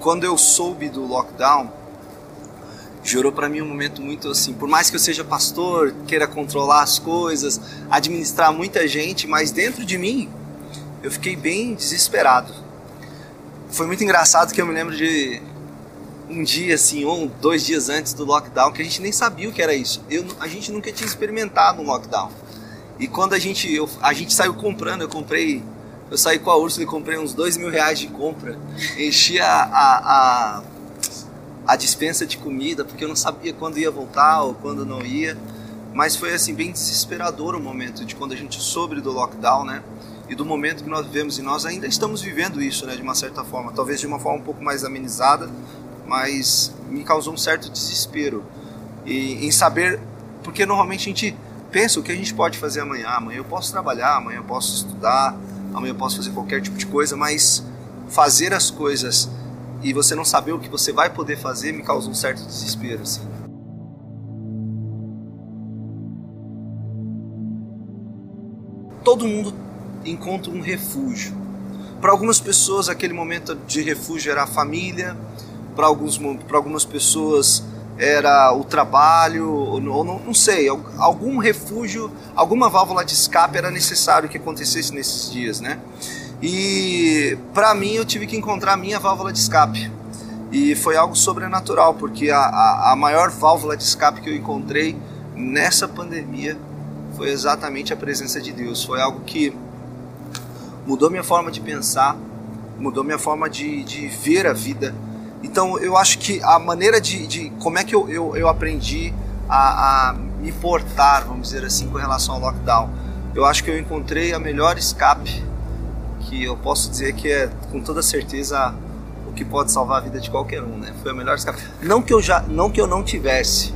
quando eu soube do lockdown, gerou para mim um momento muito assim, por mais que eu seja pastor, queira controlar as coisas, administrar muita gente, mas dentro de mim eu fiquei bem desesperado. Foi muito engraçado que eu me lembro de um dia assim, ou dois dias antes do lockdown, que a gente nem sabia o que era isso. Eu, a gente nunca tinha experimentado um lockdown. E quando a gente, eu, a gente saiu comprando, eu comprei, eu saí com a Úrsula e comprei uns dois mil reais de compra, enchi a, a, a, a dispensa de comida, porque eu não sabia quando ia voltar ou quando não ia. Mas foi assim, bem desesperador o momento de quando a gente soube do lockdown, né? E do momento que nós vivemos, e nós ainda estamos vivendo isso, né, de uma certa forma, talvez de uma forma um pouco mais amenizada, mas me causou um certo desespero e, em saber, porque normalmente a gente pensa o que a gente pode fazer amanhã. Amanhã eu posso trabalhar, amanhã eu posso estudar, amanhã eu posso fazer qualquer tipo de coisa, mas fazer as coisas e você não saber o que você vai poder fazer me causa um certo desespero. Assim. Todo mundo encontra um refúgio. Para algumas pessoas, aquele momento de refúgio era a família, para algumas pessoas era o trabalho, ou não, não sei, algum refúgio, alguma válvula de escape era necessário que acontecesse nesses dias, né? E para mim eu tive que encontrar a minha válvula de escape. E foi algo sobrenatural, porque a, a, a maior válvula de escape que eu encontrei nessa pandemia foi exatamente a presença de Deus. Foi algo que mudou minha forma de pensar, mudou minha forma de, de ver a vida então eu acho que a maneira de, de como é que eu, eu, eu aprendi a, a, me portar, vamos dizer assim, com relação ao lockdown, eu acho que eu encontrei a melhor escape que eu posso dizer que é com toda certeza o que pode salvar a vida de qualquer um, né? Foi a melhor escape. Não que eu já, não que eu não tivesse,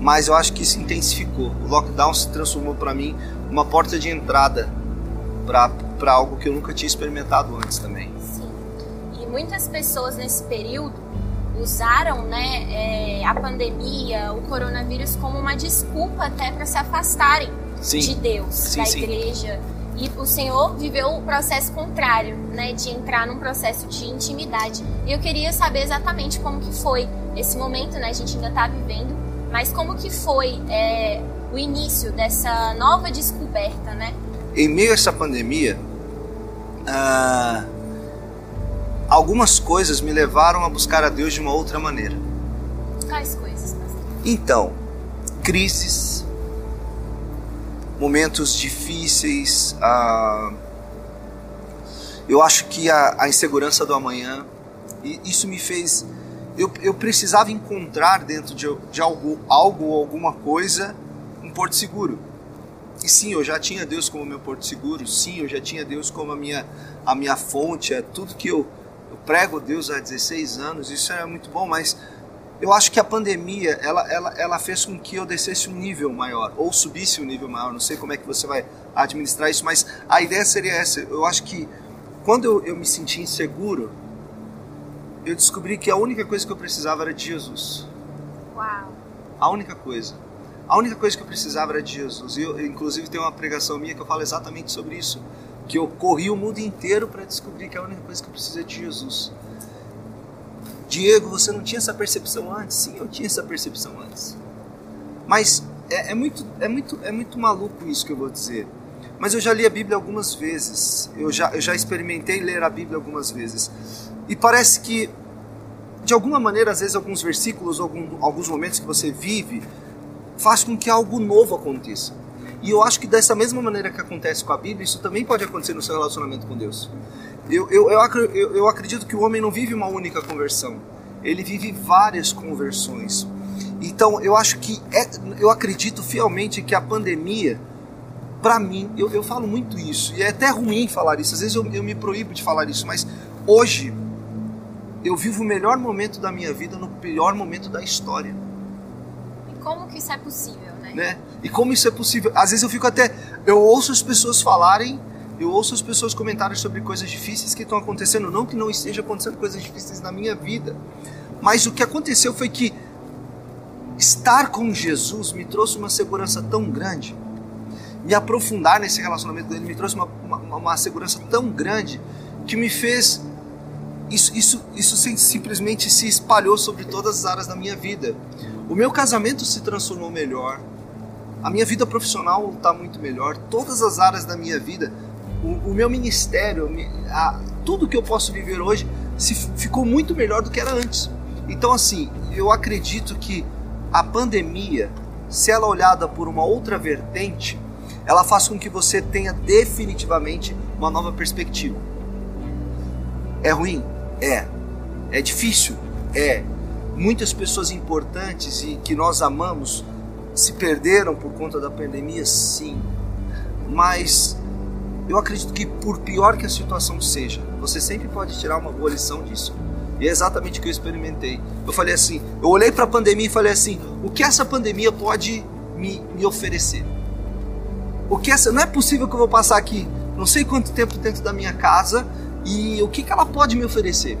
mas eu acho que isso intensificou. O lockdown se transformou para mim uma porta de entrada para algo que eu nunca tinha experimentado antes também muitas pessoas nesse período usaram né, é, a pandemia, o coronavírus como uma desculpa até para se afastarem sim. de Deus, sim, da sim. igreja. E o Senhor viveu o processo contrário, né, de entrar num processo de intimidade. E eu queria saber exatamente como que foi esse momento, né? A gente ainda está vivendo, mas como que foi é, o início dessa nova descoberta, né? Em meio a essa pandemia, uh, algumas coisas me levaram a buscar a Deus de uma outra maneira. Quais coisas, pastor? Então, crises, momentos difíceis, ah, eu acho que a, a, insegurança do amanhã, e isso me fez. Eu, eu precisava encontrar dentro de, de algo, algo ou alguma coisa um porto seguro. E sim, eu já tinha Deus como meu porto seguro, sim, eu já tinha Deus como a minha, a minha fonte, é tudo que eu, eu prego Deus há 16 anos, isso é muito bom, mas eu acho que a pandemia ela, ela, ela fez com que eu descesse um nível maior, ou subisse um nível maior, não sei como é que você vai administrar isso, mas a ideia seria essa. Eu acho que quando eu, eu me senti inseguro, eu descobri que a única coisa que eu precisava era de Jesus. Uau! A única coisa. A única coisa que eu precisava era de Jesus. E eu, inclusive, tem uma pregação minha que eu falo exatamente sobre isso que eu corri o mundo inteiro para descobrir que a única coisa que eu preciso é de Jesus. Diego, você não tinha essa percepção antes? Sim, eu tinha essa percepção antes. Mas é, é, muito, é, muito, é muito maluco isso que eu vou dizer. Mas eu já li a Bíblia algumas vezes. Eu já, eu já experimentei ler a Bíblia algumas vezes. E parece que, de alguma maneira, às vezes, alguns versículos, algum, alguns momentos que você vive, faz com que algo novo aconteça. E eu acho que dessa mesma maneira que acontece com a Bíblia, isso também pode acontecer no seu relacionamento com Deus. Eu, eu, eu, eu acredito que o homem não vive uma única conversão, ele vive várias conversões. Então eu acho que, é, eu acredito fielmente que a pandemia, para mim, eu, eu falo muito isso, e é até ruim falar isso, às vezes eu, eu me proíbo de falar isso, mas hoje eu vivo o melhor momento da minha vida no pior momento da história. Como que isso é possível? né? E como isso é possível? Às vezes eu fico até. Eu ouço as pessoas falarem, eu ouço as pessoas comentarem sobre coisas difíceis que estão acontecendo. Não que não esteja acontecendo coisas difíceis na minha vida, mas o que aconteceu foi que estar com Jesus me trouxe uma segurança tão grande. Me aprofundar nesse relacionamento dele me trouxe uma, uma, uma segurança tão grande que me fez isso, isso, isso simplesmente se espalhou sobre todas as áreas da minha vida. O meu casamento se transformou melhor, a minha vida profissional está muito melhor, todas as áreas da minha vida, o, o meu ministério, a, tudo que eu posso viver hoje se ficou muito melhor do que era antes. Então, assim, eu acredito que a pandemia, se ela é olhada por uma outra vertente, ela faz com que você tenha definitivamente uma nova perspectiva. É ruim? É. É difícil? É. Muitas pessoas importantes e que nós amamos se perderam por conta da pandemia? Sim. Mas eu acredito que por pior que a situação seja, você sempre pode tirar uma boa lição disso. E é exatamente o que eu experimentei. Eu falei assim, eu olhei para a pandemia e falei assim, o que essa pandemia pode me, me oferecer? O que essa, não é possível que eu vou passar aqui não sei quanto tempo dentro da minha casa e o que, que ela pode me oferecer.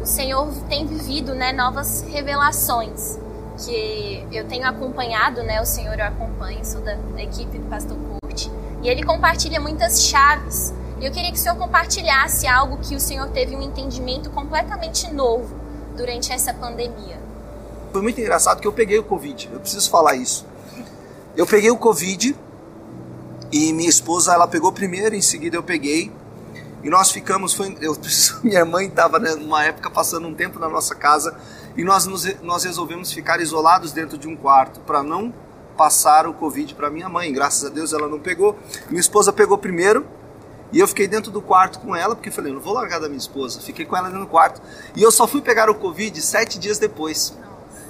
O Senhor tem vivido né, novas revelações que eu tenho acompanhado, né? O Senhor eu acompanho, sou da, da equipe do Pastor Curte, e ele compartilha muitas chaves. E eu queria que o Senhor compartilhasse algo que o Senhor teve um entendimento completamente novo durante essa pandemia. Foi muito engraçado que eu peguei o Covid, eu preciso falar isso. Eu peguei o Covid e minha esposa ela pegou primeiro, em seguida eu peguei. E nós ficamos, foi, eu, minha mãe estava né, numa época passando um tempo na nossa casa e nós, nos, nós resolvemos ficar isolados dentro de um quarto para não passar o Covid para minha mãe. Graças a Deus ela não pegou. Minha esposa pegou primeiro e eu fiquei dentro do quarto com ela, porque eu falei, não vou largar da minha esposa. Fiquei com ela dentro do quarto. E eu só fui pegar o Covid sete dias depois.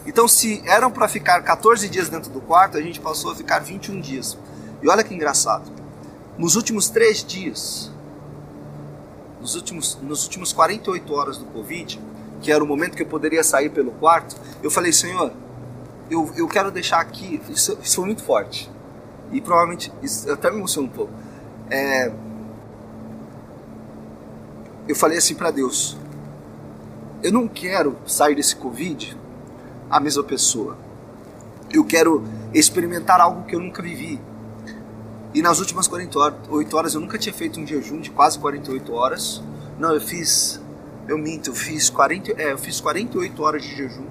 Então, se eram para ficar 14 dias dentro do quarto, a gente passou a ficar 21 dias. E olha que engraçado. Nos últimos três dias, nos últimos, nos últimos 48 horas do Covid, que era o momento que eu poderia sair pelo quarto, eu falei, Senhor, eu, eu quero deixar aqui, isso, isso foi muito forte. E provavelmente, isso até me emociona um pouco. É, eu falei assim para Deus: eu não quero sair desse Covid a mesma pessoa. Eu quero experimentar algo que eu nunca vivi. E nas últimas 48 horas eu nunca tinha feito um jejum de quase 48 horas. Não, eu fiz eu minto, eu fiz 40, é, eu fiz 48 horas de jejum.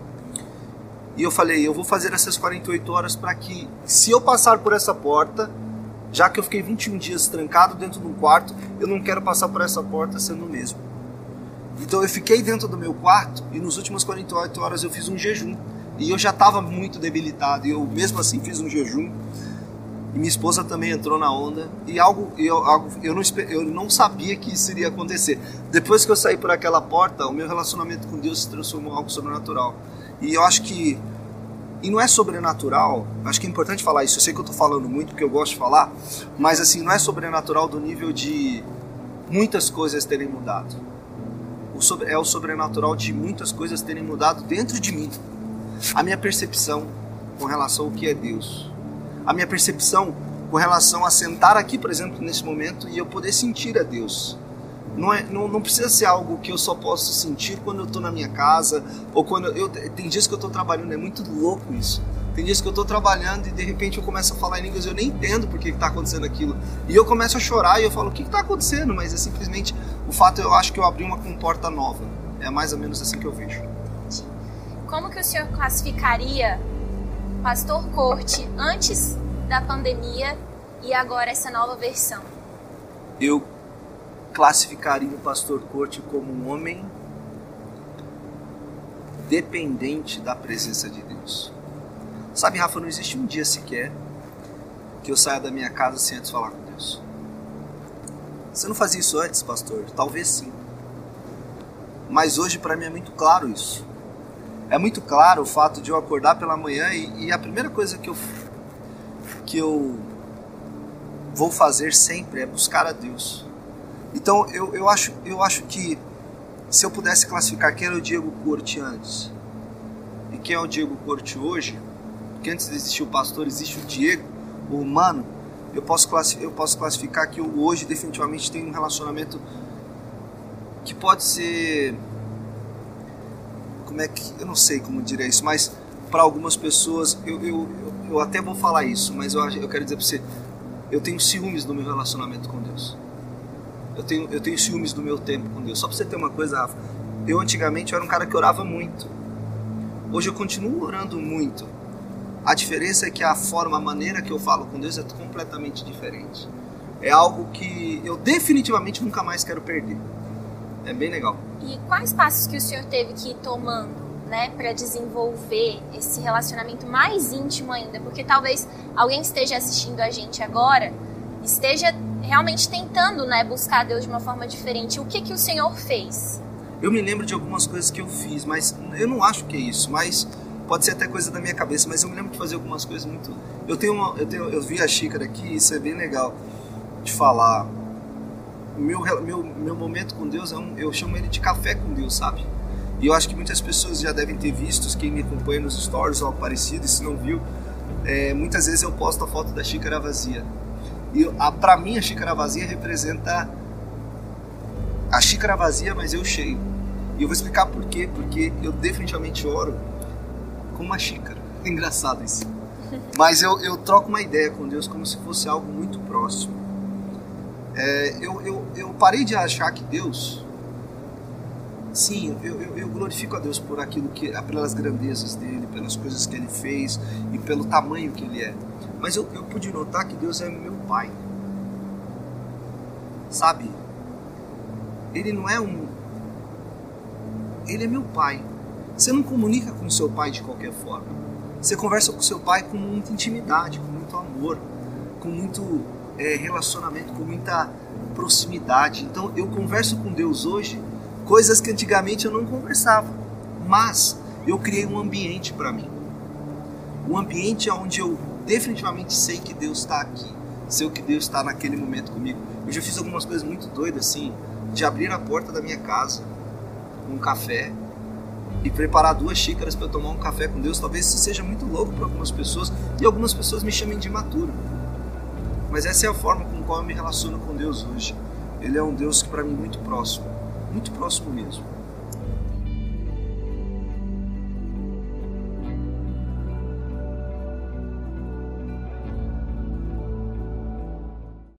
E eu falei, eu vou fazer essas 48 horas para que, se eu passar por essa porta, já que eu fiquei 21 dias trancado dentro de um quarto, eu não quero passar por essa porta sendo o mesmo. Então eu fiquei dentro do meu quarto e nos últimos 48 horas eu fiz um jejum. E eu já estava muito debilitado e eu mesmo assim fiz um jejum. E minha esposa também entrou na onda. E algo, eu, algo eu, não, eu não sabia que isso iria acontecer. Depois que eu saí por aquela porta, o meu relacionamento com Deus se transformou em algo sobrenatural. E eu acho que. E não é sobrenatural, acho que é importante falar isso. Eu sei que eu estou falando muito porque eu gosto de falar, mas assim, não é sobrenatural do nível de muitas coisas terem mudado. O sobre, é o sobrenatural de muitas coisas terem mudado dentro de mim. A minha percepção com relação ao que é Deus a minha percepção com relação a sentar aqui, por exemplo, nesse momento e eu poder sentir a Deus. Não, é, não, não precisa ser algo que eu só posso sentir quando eu estou na minha casa ou quando eu. Tem dias que eu estou trabalhando, é muito louco isso. Tem dias que eu estou trabalhando e de repente eu começo a falar em línguas eu nem entendo por que está acontecendo aquilo. E eu começo a chorar e eu falo: o que está acontecendo? Mas é simplesmente o fato eu acho que eu abri uma comporta nova. É mais ou menos assim que eu vejo. Como que o senhor classificaria Pastor Corte antes da pandemia e agora essa nova versão? Eu classificaria o Pastor Corte como um homem dependente da presença de Deus. Sabe, Rafa, não existe um dia sequer que eu saia da minha casa sem antes falar com Deus. Você não fazia isso antes, pastor? Talvez sim. Mas hoje para mim é muito claro isso é muito claro o fato de eu acordar pela manhã e, e, a primeira coisa que eu que eu vou fazer sempre é buscar a Deus. Então eu, eu acho eu acho que se eu pudesse classificar quem era o Diego Corte antes e quem é o Diego Corte hoje, porque antes de existir o pastor existe o Diego, o humano, eu posso eu posso classificar que hoje definitivamente tenho um relacionamento que pode ser como é que eu não sei como diria isso, mas para algumas pessoas eu, eu, eu até vou falar isso, mas eu, eu quero dizer para você, eu tenho ciúmes do meu relacionamento com Deus. Eu tenho, eu tenho ciúmes do meu tempo com Deus. Só para você ter uma coisa, Rafa, Eu antigamente eu era um cara que orava muito. Hoje eu continuo orando muito. A diferença é que a forma, a maneira que eu falo com Deus é completamente diferente. É algo que eu definitivamente nunca mais quero perder. É bem legal. E quais passos que o senhor teve que ir tomando, né, para desenvolver esse relacionamento mais íntimo ainda? Porque talvez alguém esteja assistindo a gente agora esteja realmente tentando, né, buscar Deus de uma forma diferente. O que que o senhor fez? Eu me lembro de algumas coisas que eu fiz, mas eu não acho que é isso, mas pode ser até coisa da minha cabeça, mas eu me lembro de fazer algumas coisas muito. Eu tenho uma, eu tenho, eu vi a xícara aqui, isso é bem legal de falar meu, meu, meu momento com Deus é um, eu chamo ele de café com Deus, sabe? E eu acho que muitas pessoas já devem ter visto, quem me acompanha nos stories ou algo parecido, e se não viu, é, muitas vezes eu posto a foto da xícara vazia. E para mim a xícara vazia representa a xícara vazia, mas eu cheio. E eu vou explicar por quê, porque eu definitivamente oro com uma xícara. É engraçado isso. Mas eu, eu troco uma ideia com Deus como se fosse algo muito próximo. É, eu, eu, eu parei de achar que Deus. Sim, eu, eu, eu, glorifico a Deus por aquilo que, pelas grandezas dele, pelas coisas que ele fez e pelo tamanho que ele é. Mas eu, eu pude notar que Deus é meu pai. Sabe? Ele não é um. Ele é meu pai. Você não comunica com seu pai de qualquer forma. Você conversa com seu pai com muita intimidade, com muito amor, com muito é, relacionamento, com muita proximidade. Então eu converso com Deus hoje coisas que antigamente eu não conversava, mas eu criei um ambiente para mim. Um ambiente onde eu definitivamente sei que Deus está aqui, sei que Deus está naquele momento comigo. Eu já fiz algumas coisas muito doidas assim, de abrir a porta da minha casa com um café e preparar duas xícaras para tomar um café com Deus. Talvez isso seja muito louco para algumas pessoas e algumas pessoas me chamem de imaturo. Mas essa é a forma com qual eu me relaciono com Deus hoje. Ele é um Deus que para mim é muito próximo, muito próximo mesmo.